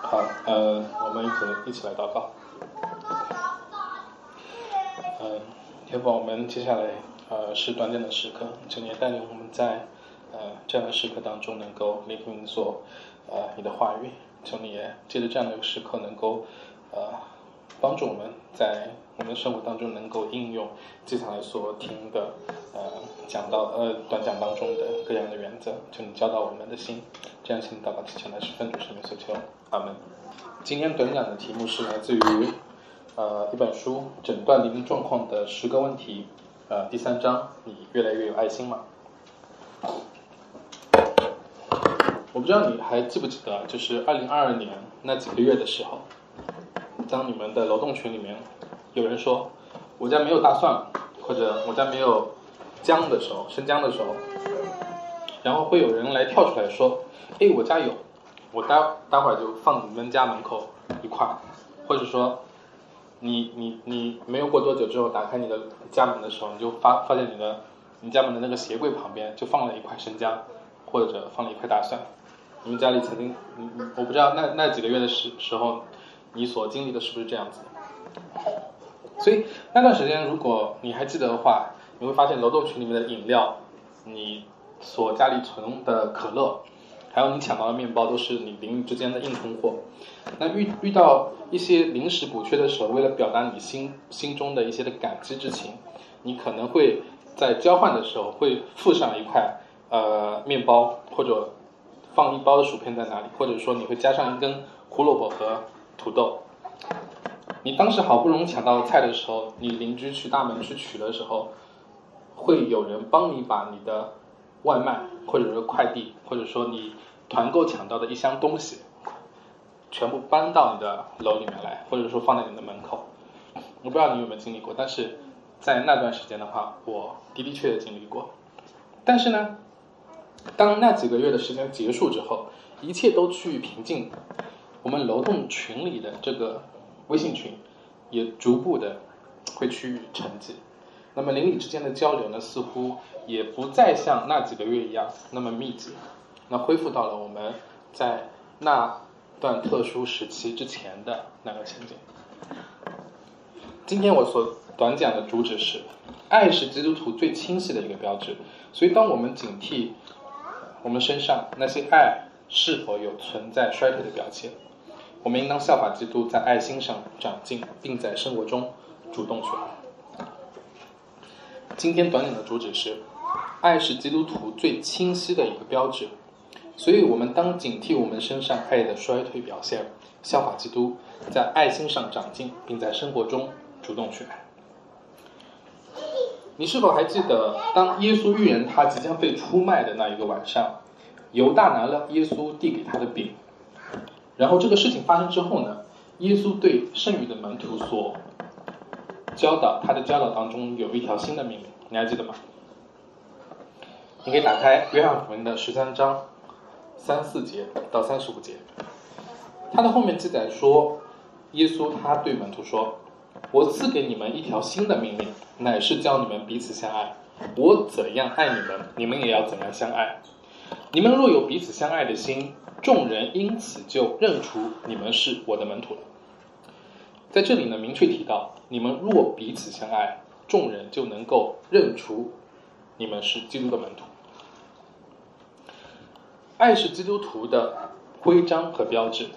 好，呃，我们一起一起来祷告。嗯，天父，我们接下来呃是短暂的时刻，请你带领我们在呃这样的时刻当中能够聆听你所呃你的话语，请你也借着这样的一个时刻能够呃帮助我们在我们生活当中能够应用接下来所听的呃讲到呃短讲当中的各样的原则，就你教导我们的心，这样请祷告祈求乃是奉主圣名所求，阿门。今天短讲的题目是来自于呃一本书《诊断临状况的十个问题》呃第三章，你越来越有爱心吗？我不知道你还记不记得，就是二零二二年那几个月的时候，当你们的劳动群里面有人说我家没有大蒜，或者我家没有姜的时候，生姜的时候，然后会有人来跳出来说，哎，我家有，我待待会儿就放你们家门口一块，或者说，你你你没有过多久之后打开你的家门的时候，你就发发现你的你家门的那个鞋柜旁边就放了一块生姜，或者放了一块大蒜。你们家里曾经，你你我不知道那那几个月的时时候，你所经历的是不是这样子？所以那段时间，如果你还记得的话，你会发现楼栋群里面的饮料，你所家里存的可乐，还有你抢到的面包，都是你邻里之间的硬通货。那遇遇到一些临时补缺的时候，为了表达你心心中的一些的感激之情，你可能会在交换的时候会附上一块呃面包，或者放一包的薯片在那里，或者说你会加上一根胡萝卜和土豆。你当时好不容易抢到菜的时候，你邻居去大门去取的时候，会有人帮你把你的外卖，或者说快递，或者说你团购抢到的一箱东西，全部搬到你的楼里面来，或者说放在你的门口。我不知道你有没有经历过，但是在那段时间的话，我的的确确经历过。但是呢，当那几个月的时间结束之后，一切都趋于平静，我们楼栋群里的这个。微信群也逐步的会趋于沉寂，那么邻里之间的交流呢，似乎也不再像那几个月一样那么密集，那恢复到了我们在那段特殊时期之前的那个情景。今天我所短讲的主旨是，爱是基督徒最清晰的一个标志，所以当我们警惕我们身上那些爱是否有存在衰退的表现。我们应当效法基督，在爱心上长进，并在生活中主动去爱。今天短讲的主旨是：爱是基督徒最清晰的一个标志，所以我们当警惕我们身上爱的衰退表现，效法基督，在爱心上长进，并在生活中主动去爱。你是否还记得，当耶稣预言他即将被出卖的那一个晚上，犹大拿了耶稣递给他的饼？然后这个事情发生之后呢，耶稣对剩余的门徒所教导，他的教导当中有一条新的命令，你还记得吗？你可以打开约翰福音的十三章三四节到三十五节，他的后面记载说，耶稣他对门徒说：“我赐给你们一条新的命令，乃是教你们彼此相爱。我怎样爱你们，你们也要怎样相爱。你们若有彼此相爱的心。”众人因此就认出你们是我的门徒了。在这里呢，明确提到，你们若彼此相爱，众人就能够认出你们是基督的门徒。爱是基督徒的徽章和标志。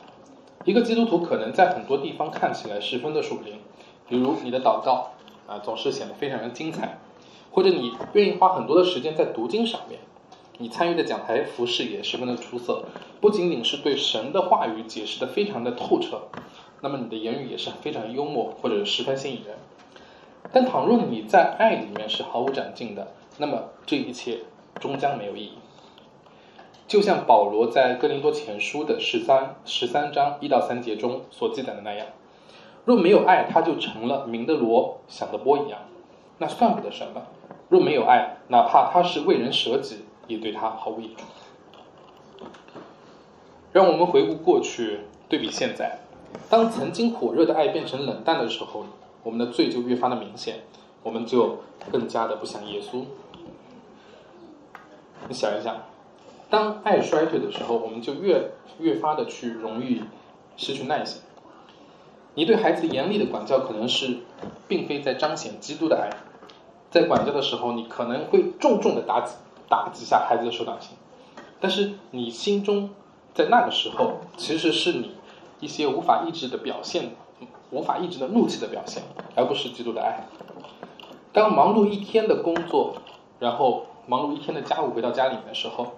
一个基督徒可能在很多地方看起来十分的属灵，比如你的祷告啊，总是显得非常的精彩，或者你愿意花很多的时间在读经上面。你参与的讲台服饰也十分的出色，不仅仅是对神的话语解释的非常的透彻，那么你的言语也是非常幽默或者十分吸引人。但倘若你在爱里面是毫无长进的，那么这一切终将没有意义。就像保罗在哥林多前书的十三十三章一到三节中所记载的那样，若没有爱，他就成了鸣的锣响的波一样，那算不得什么。若没有爱，哪怕他是为人舍己。也对他毫无益处。让我们回顾过去，对比现在。当曾经火热的爱变成冷淡的时候，我们的罪就越发的明显，我们就更加的不像耶稣。你想一想，当爱衰退的时候，我们就越越发的去容易失去耐心。你对孩子严厉的管教，可能是并非在彰显基督的爱。在管教的时候，你可能会重重的打几打击下孩子的手掌心，但是你心中在那个时候，其实是你一些无法抑制的表现，无法抑制的怒气的表现，而不是基督的爱。当忙碌一天的工作，然后忙碌一天的家务回到家里面的时候，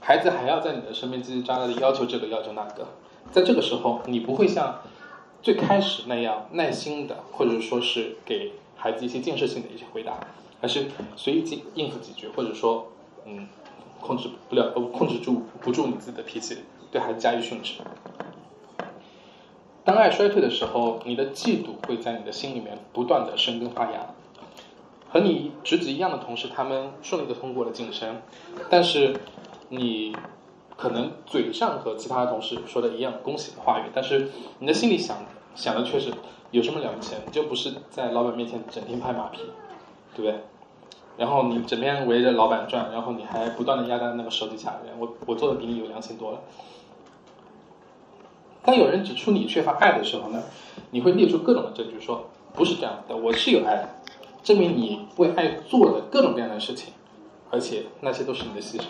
孩子还要在你的身边叽叽喳喳的要求这个要求那个，在这个时候，你不会像最开始那样耐心的，或者说是给孩子一些建设性的一些回答，而是随意应付几句，或者说，嗯，控制不了，控制住不住你自己的脾气，对孩子加以训斥。当爱衰退的时候，你的嫉妒会在你的心里面不断的生根发芽。和你侄子一样的同事，他们顺利的通过了晋升，但是你可能嘴上和其他的同事说的一样恭喜的话语，但是你的心里想想的却是有什么了不起？你就不是在老板面前整天拍马屁，对不对？然后你整天围着老板转，然后你还不断的压在那个手底下的人，我我做的比你有良心多了。当有人指出你缺乏爱的时候呢，你会列出各种的证据，说不是这样的，我是有爱的。证明你为爱做的各种各样的事情，而且那些都是你的牺牲。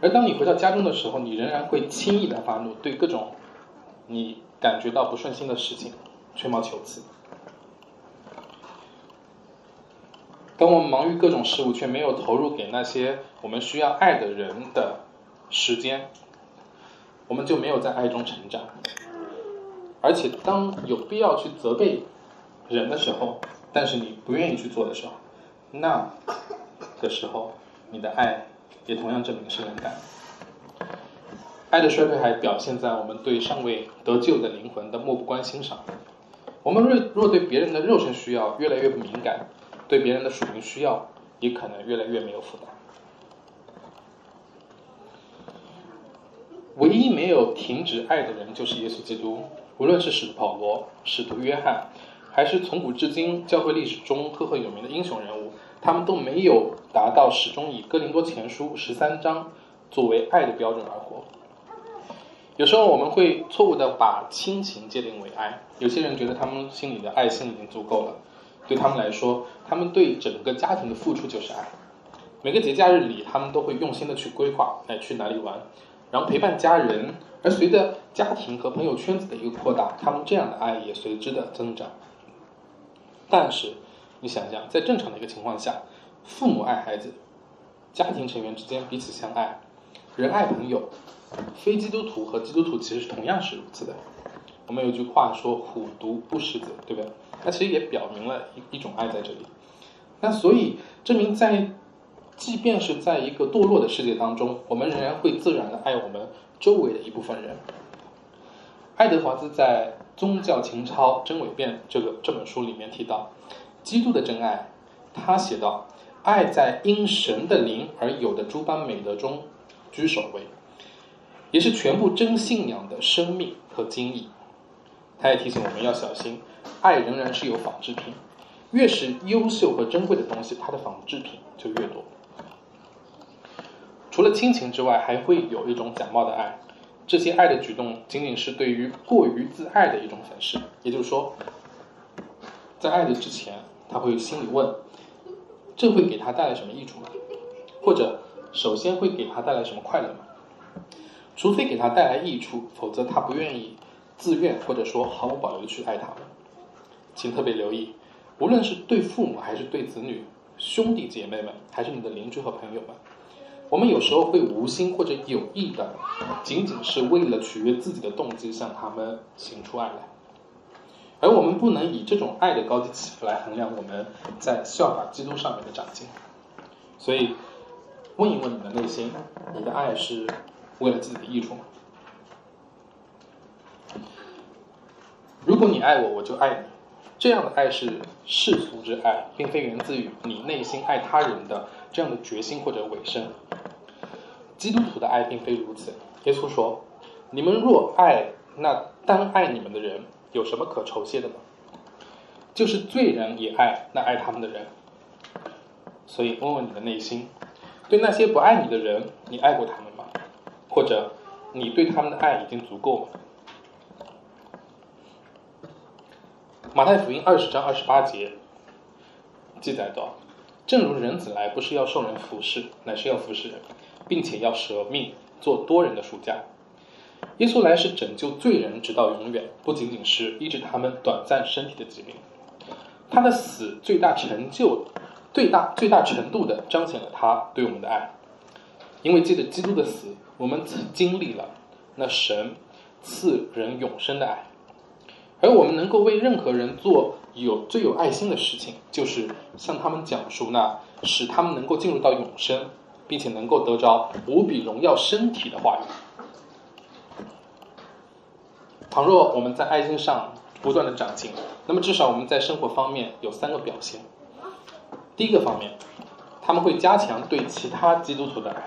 而当你回到家中的时候，你仍然会轻易的发怒，对各种你感觉到不顺心的事情吹毛求疵。当我们忙于各种事物，却没有投入给那些我们需要爱的人的时间，我们就没有在爱中成长。而且，当有必要去责备人的时候，但是你不愿意去做的时候，那的时候，你的爱也同样证明是冷感。爱的衰退还表现在我们对尚未得救的灵魂的漠不关心上。我们若若对别人的肉身需要越来越不敏感，对别人的属灵需要也可能越来越没有负担。唯一没有停止爱的人就是耶稣基督，无论是使徒保罗、使徒约翰。还是从古至今教会历史中赫赫有名的英雄人物，他们都没有达到始终以哥林多前书十三章作为爱的标准而活。有时候我们会错误的把亲情界定为爱，有些人觉得他们心里的爱心已经足够了，对他们来说，他们对整个家庭的付出就是爱。每个节假日里，他们都会用心的去规划，哎，去哪里玩，然后陪伴家人。而随着家庭和朋友圈子的一个扩大，他们这样的爱也随之的增长。但是，你想想，在正常的一个情况下，父母爱孩子，家庭成员之间彼此相爱，人爱朋友，非基督徒和基督徒其实同样是如此的。我们有句话说“虎毒不食子”，对不对？那其实也表明了一一种爱在这里。那所以证明，在即便是在一个堕落的世界当中，我们仍然会自然的爱我们周围的一部分人。爱德华兹在。《宗教情操真伪辩》这个这本书里面提到，基督的真爱，他写道：爱在因神的灵而有的诸般美德中居首位，也是全部真信仰的生命和经历。他也提醒我们要小心，爱仍然是有仿制品，越是优秀和珍贵的东西，它的仿制品就越多。除了亲情之外，还会有一种假冒的爱。这些爱的举动仅仅是对于过于自爱的一种粉饰，也就是说，在爱的之前，他会心里问：这会给他带来什么益处吗？或者，首先会给他带来什么快乐吗？除非给他带来益处，否则他不愿意自愿或者说毫无保留的去爱他们。请特别留意，无论是对父母还是对子女、兄弟姐妹们，还是你的邻居和朋友们。我们有时候会无心或者有意的，仅仅是为了取悦自己的动机向他们行出爱来，而我们不能以这种爱的高低起伏来衡量我们在效法基督上面的长进。所以，问一问你的内心，你的爱是为了自己的益处吗？如果你爱我，我就爱你。这样的爱是世俗之爱，并非源自于你内心爱他人的这样的决心或者委身。基督徒的爱并非如此。耶稣说：“你们若爱那单爱你们的人，有什么可酬谢的吗？就是罪人也爱那爱他们的人。”所以，问问你的内心，对那些不爱你的人，你爱过他们吗？或者，你对他们的爱已经足够吗？马太福音二十章二十八节记载道：“正如人子来，不是要受人服侍，乃是要服侍人，并且要舍命做多人的赎价。”耶稣来是拯救罪人直到永远，不仅仅是医治他们短暂身体的疾病。他的死最大成就、最大最大程度的彰显了他对我们的爱，因为借着基督的死，我们经历了那神赐人永生的爱。而我们能够为任何人做有最有爱心的事情，就是向他们讲述那使他们能够进入到永生，并且能够得着无比荣耀身体的话语。倘若我们在爱心上不断的长进，那么至少我们在生活方面有三个表现。第一个方面，他们会加强对其他基督徒的爱。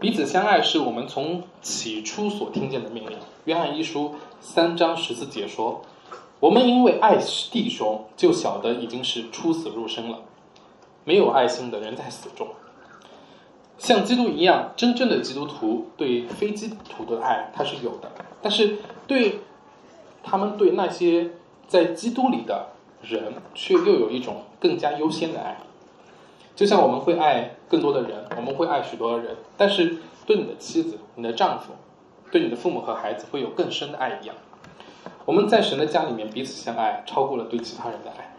彼此相爱是我们从起初所听见的命令。约翰一书三章十四节说：“我们因为爱弟兄，就晓得已经是出死入生了。没有爱心的人在死中。”像基督一样，真正的基督徒对非基督徒的爱他是有的，但是对他们对那些在基督里的人，却又有一种更加优先的爱。就像我们会爱更多的人，我们会爱许多的人，但是对你的妻子、你的丈夫、对你的父母和孩子会有更深的爱一样。我们在神的家里面彼此相爱，超过了对其他人的爱。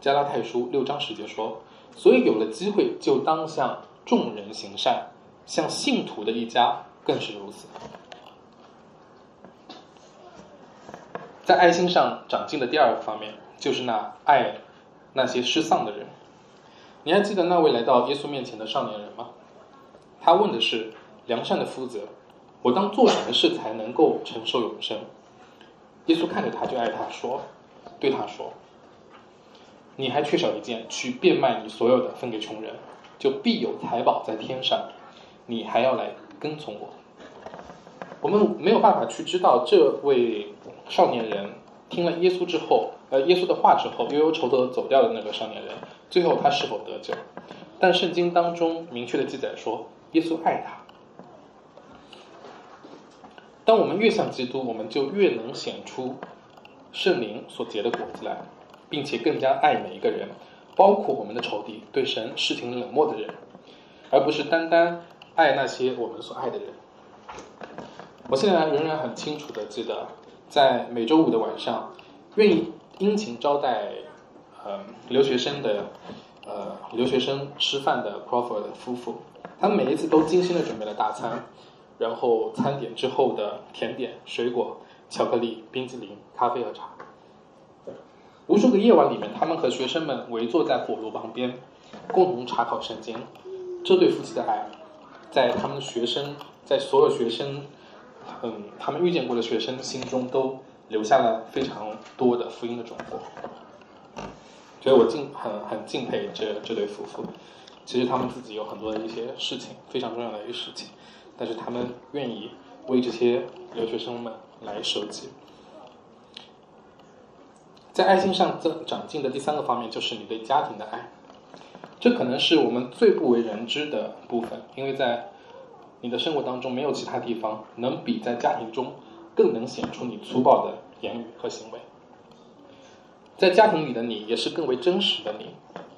加拉太书六章十节说：“所以有了机会，就当向众人行善，向信徒的一家更是如此。”在爱心上长进的第二个方面，就是那爱那些失丧的人。你还记得那位来到耶稣面前的少年人吗？他问的是：“良善的夫子，我当做什么事才能够承受永生？”耶稣看着他，就爱他说：“对他说，你还缺少一件，去变卖你所有的，分给穷人，就必有财宝在天上。你还要来跟从我。”我们没有办法去知道这位少年人听了耶稣之后，呃，耶稣的话之后，忧忧愁愁走掉的那个少年人。最后他是否得救？但圣经当中明确的记载说，耶稣爱他。当我们越像基督，我们就越能显出圣灵所结的果子来，并且更加爱每一个人，包括我们的仇敌、对神视情冷漠的人，而不是单单爱那些我们所爱的人。我现在仍然很清楚的记得，在每周五的晚上，愿意殷勤招待。呃，留学生的，呃，留学生吃饭的 Crawford 夫妇，他们每一次都精心的准备了大餐，然后餐点之后的甜点、水果、巧克力、冰淇淋、咖啡和茶。无数个夜晚里面，他们和学生们围坐在火炉旁边，共同查考圣经。这对夫妻的爱，在他们学生，在所有学生，嗯，他们遇见过的学生心中都留下了非常多的福音的种子。所以我敬很很敬佩这这对夫妇，其实他们自己有很多的一些事情，非常重要的一些事情，但是他们愿意为这些留学生们来收集。在爱心上增长进的第三个方面，就是你对家庭的爱，这可能是我们最不为人知的部分，因为在你的生活当中，没有其他地方能比在家庭中更能显出你粗暴的言语和行为。在家庭里的你也是更为真实的你。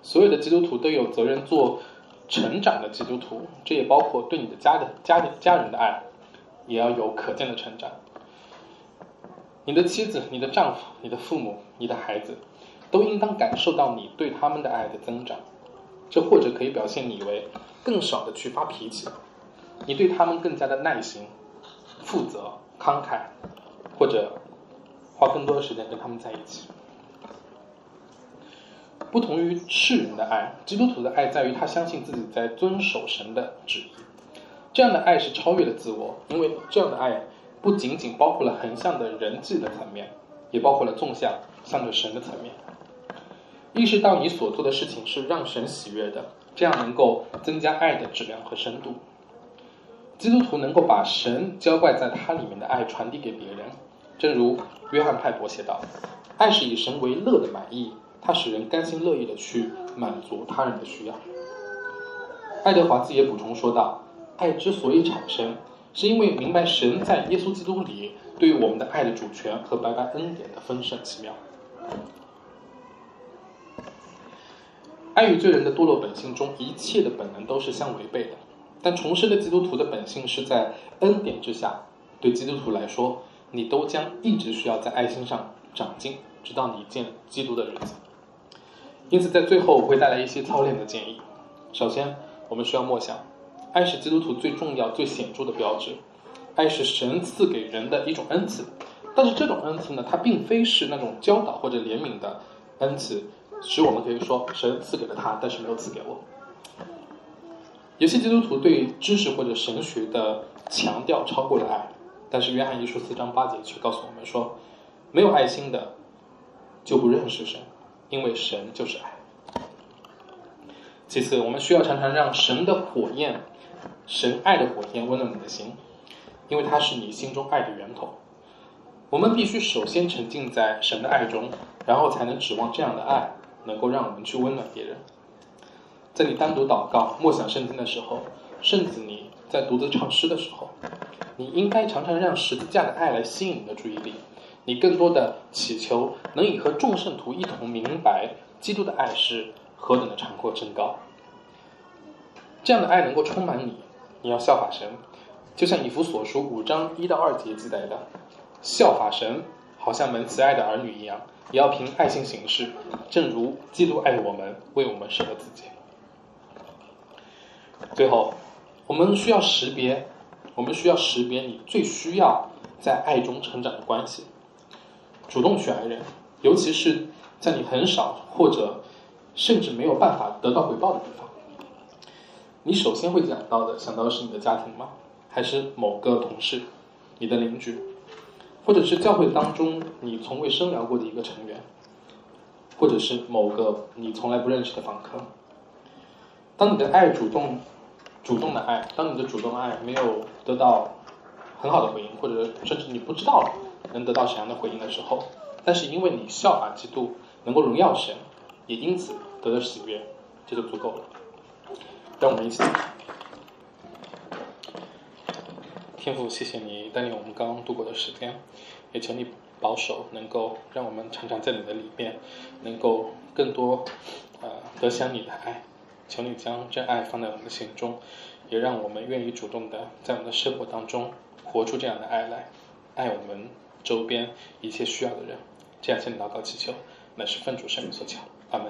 所有的基督徒都有责任做成长的基督徒，这也包括对你的家的家的家人的爱，也要有可见的成长。你的妻子、你的丈夫、你的父母、你的孩子，都应当感受到你对他们的爱的增长。这或者可以表现你为更少的去发脾气，你对他们更加的耐心、负责、慷慨，或者花更多的时间跟他们在一起。不同于世人的爱，基督徒的爱在于他相信自己在遵守神的旨意。这样的爱是超越了自我，因为这样的爱不仅仅包括了横向的人际的层面，也包括了纵向向着神的层面。意识到你所做的事情是让神喜悦的，这样能够增加爱的质量和深度。基督徒能够把神浇灌在他里面的爱传递给别人，正如约翰派伯写道：“爱是以神为乐的满意。”它使人甘心乐意的去满足他人的需要。爱德华兹也补充说道：“爱之所以产生，是因为明白神在耶稣基督里对于我们的爱的主权和白白恩典的丰盛奇妙。”爱与罪人的堕落本性中，一切的本能都是相违背的。但重生的基督徒的本性是在恩典之下。对基督徒来说，你都将一直需要在爱心上长进，直到你见基督的日子。因此，在最后我会带来一些操练的建议。首先，我们需要默想，爱是基督徒最重要、最显著的标志。爱是神赐给人的一种恩赐，但是这种恩赐呢，它并非是那种教导或者怜悯的恩赐。使我们可以说，神赐给了他，但是没有赐给我。有些基督徒对知识或者神学的强调超过了爱，但是约翰一书四章八节却告诉我们说，没有爱心的就不认识神，因为神就是爱。其次，我们需要常常让神的火焰，神爱的火焰温暖你的心，因为它是你心中爱的源头。我们必须首先沉浸在神的爱中，然后才能指望这样的爱。能够让我们去温暖别人。在你单独祷告、默想圣经的时候，甚至你在独自唱诗的时候，你应该常常让十字架的爱来吸引你的注意力。你更多的祈求能以和众圣徒一同明白基督的爱是何等的长阔真高。这样的爱能够充满你，你要效法神，就像以弗所书五章一到二节记载的，效法神，好像门慈爱的儿女一样。也要凭爱心行事，正如基督爱我们，为我们舍了自己。最后，我们需要识别，我们需要识别你最需要在爱中成长的关系，主动去爱人，尤其是在你很少或者甚至没有办法得到回报的地方。你首先会想到的，想到的是你的家庭吗？还是某个同事，你的邻居？或者是教会当中你从未深聊过的一个成员，或者是某个你从来不认识的访客。当你的爱主动、主动的爱，当你的主动爱没有得到很好的回应，或者甚至你不知道能得到神的回应的时候，但是因为你效法基督，能够荣耀神，也因此得到喜悦，这就足够了。让我们一起。天父，谢谢你带领我们刚刚度过的时间，也求你保守，能够让我们常常在你的里面，能够更多呃得享你的爱。求你将真爱放在我们的心中，也让我们愿意主动的在我们的生活当中活出这样的爱来，爱我们周边一切需要的人。这样向你祷告祈求，乃是奉主圣名所求。阿门。